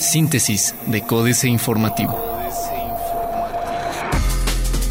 Síntesis de Códice Informativo.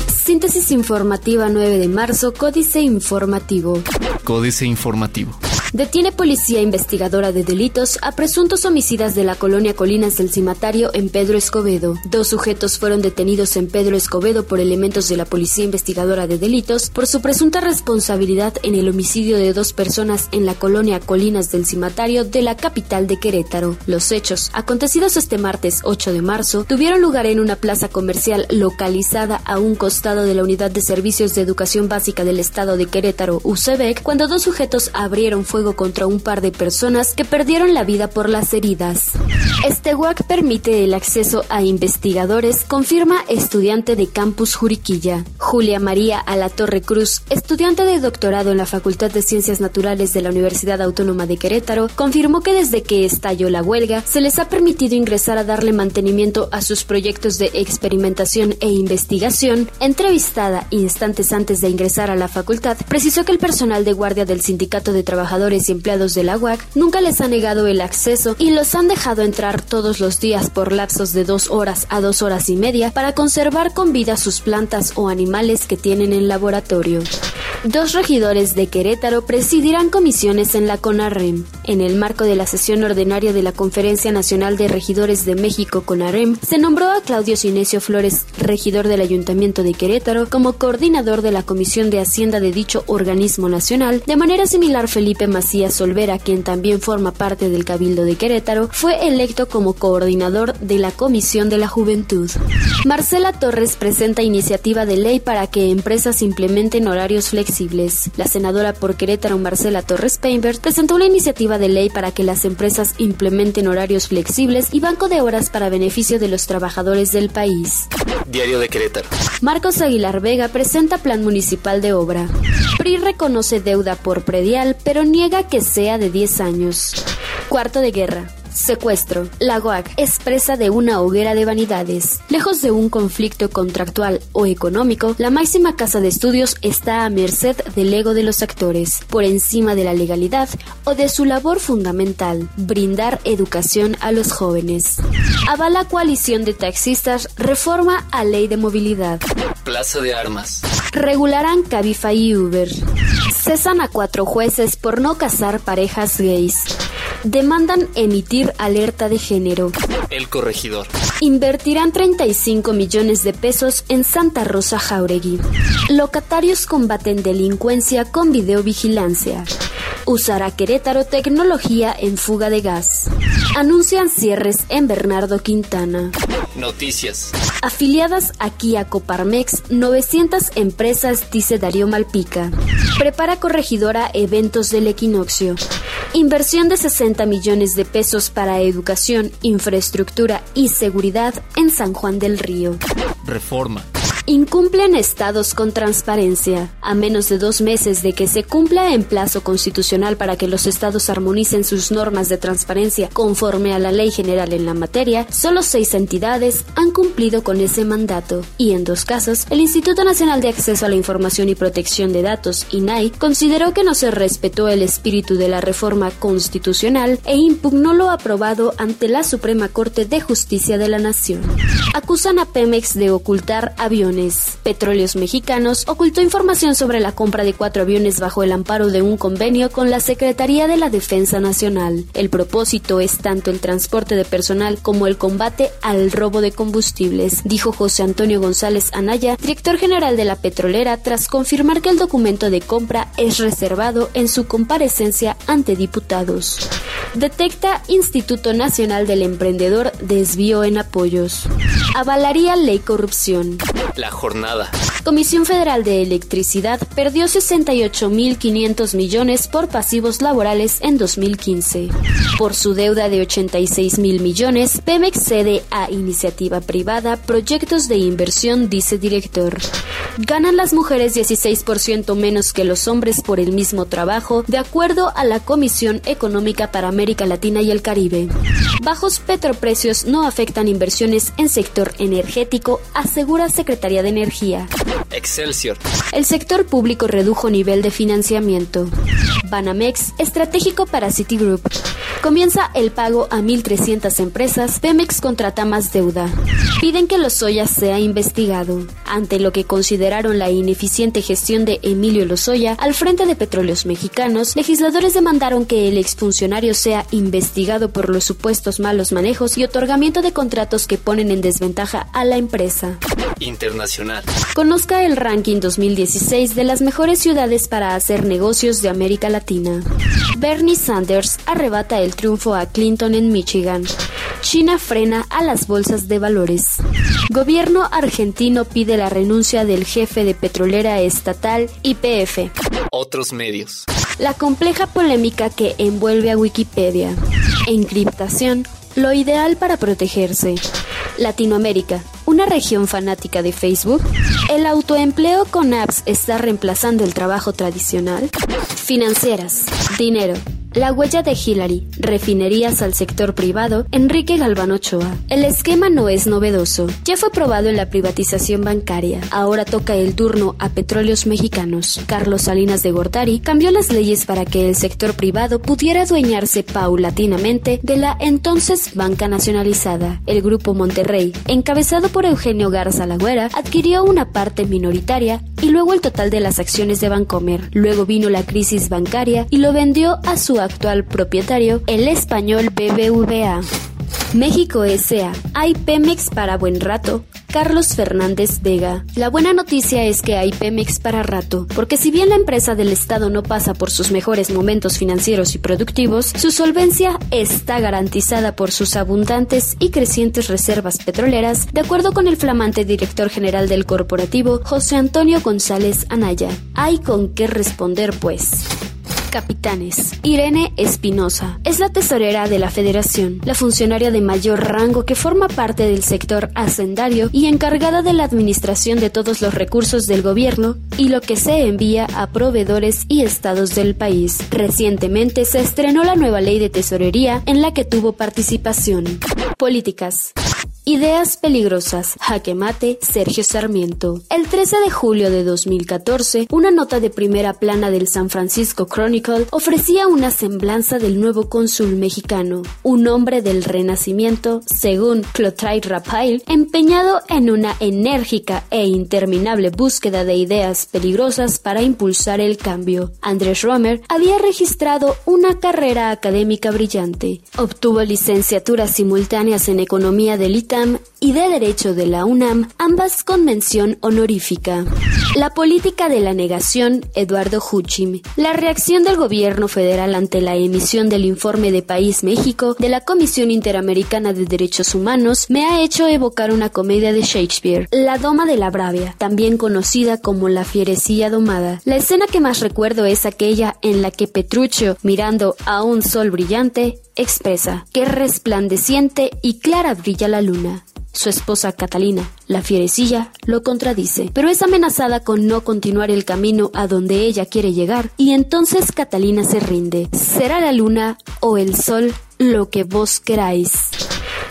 Síntesis informativa 9 de marzo, Códice Informativo. Códice Informativo. Detiene policía investigadora de delitos a presuntos homicidas de la colonia Colinas del Cimatario en Pedro Escobedo. Dos sujetos fueron detenidos en Pedro Escobedo por elementos de la policía investigadora de delitos por su presunta responsabilidad en el homicidio de dos personas en la colonia Colinas del Cimatario de la capital de Querétaro. Los hechos, acontecidos este martes 8 de marzo, tuvieron lugar en una plaza comercial localizada a un costado de la Unidad de Servicios de Educación Básica del Estado de Querétaro, UCEBEC, cuando dos sujetos abrieron fuego contra un par de personas que perdieron la vida por las heridas. Este WAC permite el acceso a investigadores, confirma estudiante de Campus Juriquilla. Julia María Alatorre Cruz, estudiante de doctorado en la Facultad de Ciencias Naturales de la Universidad Autónoma de Querétaro, confirmó que desde que estalló la huelga se les ha permitido ingresar a darle mantenimiento a sus proyectos de experimentación e investigación. Entrevistada instantes antes de ingresar a la facultad, precisó que el personal de guardia del Sindicato de Trabajadores y empleados de la UAC nunca les ha negado el acceso y los han dejado entrar todos los días por lapsos de dos horas a dos horas y media para conservar con vida sus plantas o animales que tienen en laboratorio. Dos regidores de Querétaro presidirán comisiones en la CONAREM. En el marco de la sesión ordinaria de la Conferencia Nacional de Regidores de México CONAREM, se nombró a Claudio Sinesio Flores, regidor del Ayuntamiento de Querétaro, como coordinador de la Comisión de Hacienda de dicho organismo nacional. De manera similar, Felipe Macías Solvera, quien también forma parte del Cabildo de Querétaro, fue electo como coordinador de la Comisión de la Juventud. Marcela Torres presenta iniciativa de ley para que empresas implementen horarios flexibles la senadora por Querétaro, Marcela Torres Painberg, presentó una iniciativa de ley para que las empresas implementen horarios flexibles y banco de horas para beneficio de los trabajadores del país. Diario de Querétaro. Marcos Aguilar Vega presenta plan municipal de obra. PRI reconoce deuda por predial, pero niega que sea de 10 años. Cuarto de guerra. Secuestro. La GOAC expresa de una hoguera de vanidades. Lejos de un conflicto contractual o económico, la máxima casa de estudios está a merced del ego de los actores, por encima de la legalidad o de su labor fundamental, brindar educación a los jóvenes. Avala coalición de taxistas reforma a ley de movilidad. Plaza de Armas. Regularán Cabify y Uber. Cesan a cuatro jueces por no casar parejas gays. Demandan emitir alerta de género. El corregidor. Invertirán 35 millones de pesos en Santa Rosa Jauregui. Locatarios combaten delincuencia con videovigilancia. Usará Querétaro tecnología en fuga de gas. Anuncian cierres en Bernardo Quintana. Noticias. Afiliadas aquí a Coparmex, 900 empresas, dice Darío Malpica. Prepara corregidora eventos del equinoccio. Inversión de 60 millones de pesos para educación, infraestructura y seguridad en San Juan del Río. Reforma. Incumplen estados con transparencia. A menos de dos meses de que se cumpla en plazo constitucional para que los estados armonicen sus normas de transparencia conforme a la ley general en la materia, solo seis entidades han cumplido con ese mandato. Y en dos casos, el Instituto Nacional de Acceso a la Información y Protección de Datos, INAI, consideró que no se respetó el espíritu de la reforma constitucional e impugnó lo aprobado ante la Suprema Corte de Justicia de la Nación. Acusan a Pemex de ocultar aviones Petróleos Mexicanos ocultó información sobre la compra de cuatro aviones bajo el amparo de un convenio con la Secretaría de la Defensa Nacional. El propósito es tanto el transporte de personal como el combate al robo de combustibles, dijo José Antonio González Anaya, director general de la petrolera, tras confirmar que el documento de compra es reservado en su comparecencia ante diputados. Detecta Instituto Nacional del Emprendedor desvío en apoyos. Avalaría ley corrupción. Jornada. Comisión Federal de Electricidad perdió 68.500 millones por pasivos laborales en 2015. Por su deuda de 86.000 millones, Pemex cede a iniciativa privada proyectos de inversión, dice director. Ganan las mujeres 16% menos que los hombres por el mismo trabajo, de acuerdo a la Comisión Económica para América Latina y el Caribe. Bajos petroprecios no afectan inversiones en sector energético, asegura Secretaría de Energía. Excelsior. El sector público redujo nivel de financiamiento. Banamex, estratégico para Citigroup. Comienza el pago a 1.300 empresas. Pemex contrata más deuda. Piden que Lozoya sea investigado. Ante lo que consideraron la ineficiente gestión de Emilio Lozoya al frente de Petróleos Mexicanos, legisladores demandaron que el exfuncionario sea investigado por los supuestos malos manejos y otorgamiento de contratos que ponen en desventaja a la empresa. Internacional. Conozca el ranking 2016 de las mejores ciudades para hacer negocios de América Latina. Bernie Sanders arrebata el triunfo a Clinton en Michigan. China frena a las bolsas de valores. Gobierno argentino pide la renuncia del jefe de petrolera estatal YPF. Otros medios. La compleja polémica que envuelve a Wikipedia. Encriptación, lo ideal para protegerse. Latinoamérica, una región fanática de Facebook. ¿El autoempleo con apps está reemplazando el trabajo tradicional? Financieras, dinero, la huella de Hillary, refinerías al sector privado, Enrique Galván Ochoa. El esquema no es novedoso. Ya fue probado en la privatización bancaria. Ahora toca el turno a petróleos mexicanos. Carlos Salinas de Gortari cambió las leyes para que el sector privado pudiera adueñarse paulatinamente de la entonces banca nacionalizada. El grupo Monterrey, encabezado por Eugenio Garza Lagüera, adquirió una parte minoritaria y luego el total de las acciones de Bancomer. Luego vino la crisis bancaria y lo vendió a su actual propietario, el español BBVA. México S.A. Hay Pemex para buen rato. Carlos Fernández Vega. La buena noticia es que hay Pemex para rato, porque si bien la empresa del Estado no pasa por sus mejores momentos financieros y productivos, su solvencia está garantizada por sus abundantes y crecientes reservas petroleras, de acuerdo con el flamante director general del corporativo, José Antonio González Anaya. Hay con qué responder, pues capitanes. Irene Espinosa es la tesorera de la federación, la funcionaria de mayor rango que forma parte del sector hacendario y encargada de la administración de todos los recursos del gobierno y lo que se envía a proveedores y estados del país. Recientemente se estrenó la nueva ley de tesorería en la que tuvo participación. Políticas. Ideas peligrosas. Jaque mate. Sergio Sarmiento. El 13 de julio de 2014, una nota de primera plana del San Francisco Chronicle ofrecía una semblanza del nuevo cónsul mexicano, un hombre del renacimiento, según Clotilde Rapail, empeñado en una enérgica e interminable búsqueda de ideas peligrosas para impulsar el cambio. Andrés Romer había registrado una carrera académica brillante. Obtuvo licenciaturas simultáneas en economía del ITA FM y de Derecho de la UNAM, ambas con mención honorífica. La política de la negación, Eduardo Huchim. La reacción del gobierno federal ante la emisión del informe de País México de la Comisión Interamericana de Derechos Humanos me ha hecho evocar una comedia de Shakespeare, La Doma de la Bravia, también conocida como La Fierecilla Domada. La escena que más recuerdo es aquella en la que Petruccio, mirando a un sol brillante, expresa que resplandeciente y clara brilla la luna. Su esposa Catalina, la fierecilla, lo contradice, pero es amenazada con no continuar el camino a donde ella quiere llegar, y entonces Catalina se rinde. Será la luna o el sol lo que vos queráis.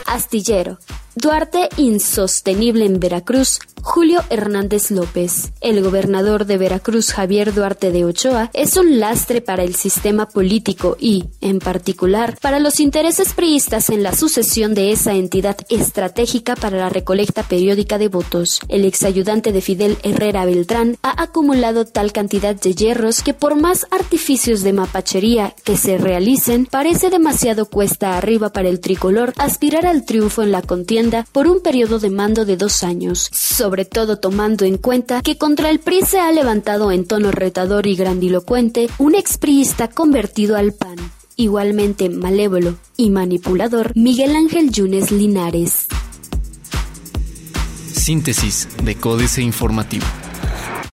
Astillero. Duarte insostenible en Veracruz, Julio Hernández López. El gobernador de Veracruz, Javier Duarte de Ochoa, es un lastre para el sistema político y, en particular, para los intereses priistas en la sucesión de esa entidad estratégica para la recolecta periódica de votos. El exayudante de Fidel Herrera Beltrán ha acumulado tal cantidad de hierros que por más artificios de mapachería que se realicen, parece demasiado cuesta arriba para el tricolor aspirar al triunfo en la contienda por un periodo de mando de dos años, sobre todo tomando en cuenta que contra el PRI se ha levantado en tono retador y grandilocuente un expriista convertido al PAN, igualmente malévolo y manipulador Miguel Ángel Yunes Linares. Síntesis de Códice Informativo.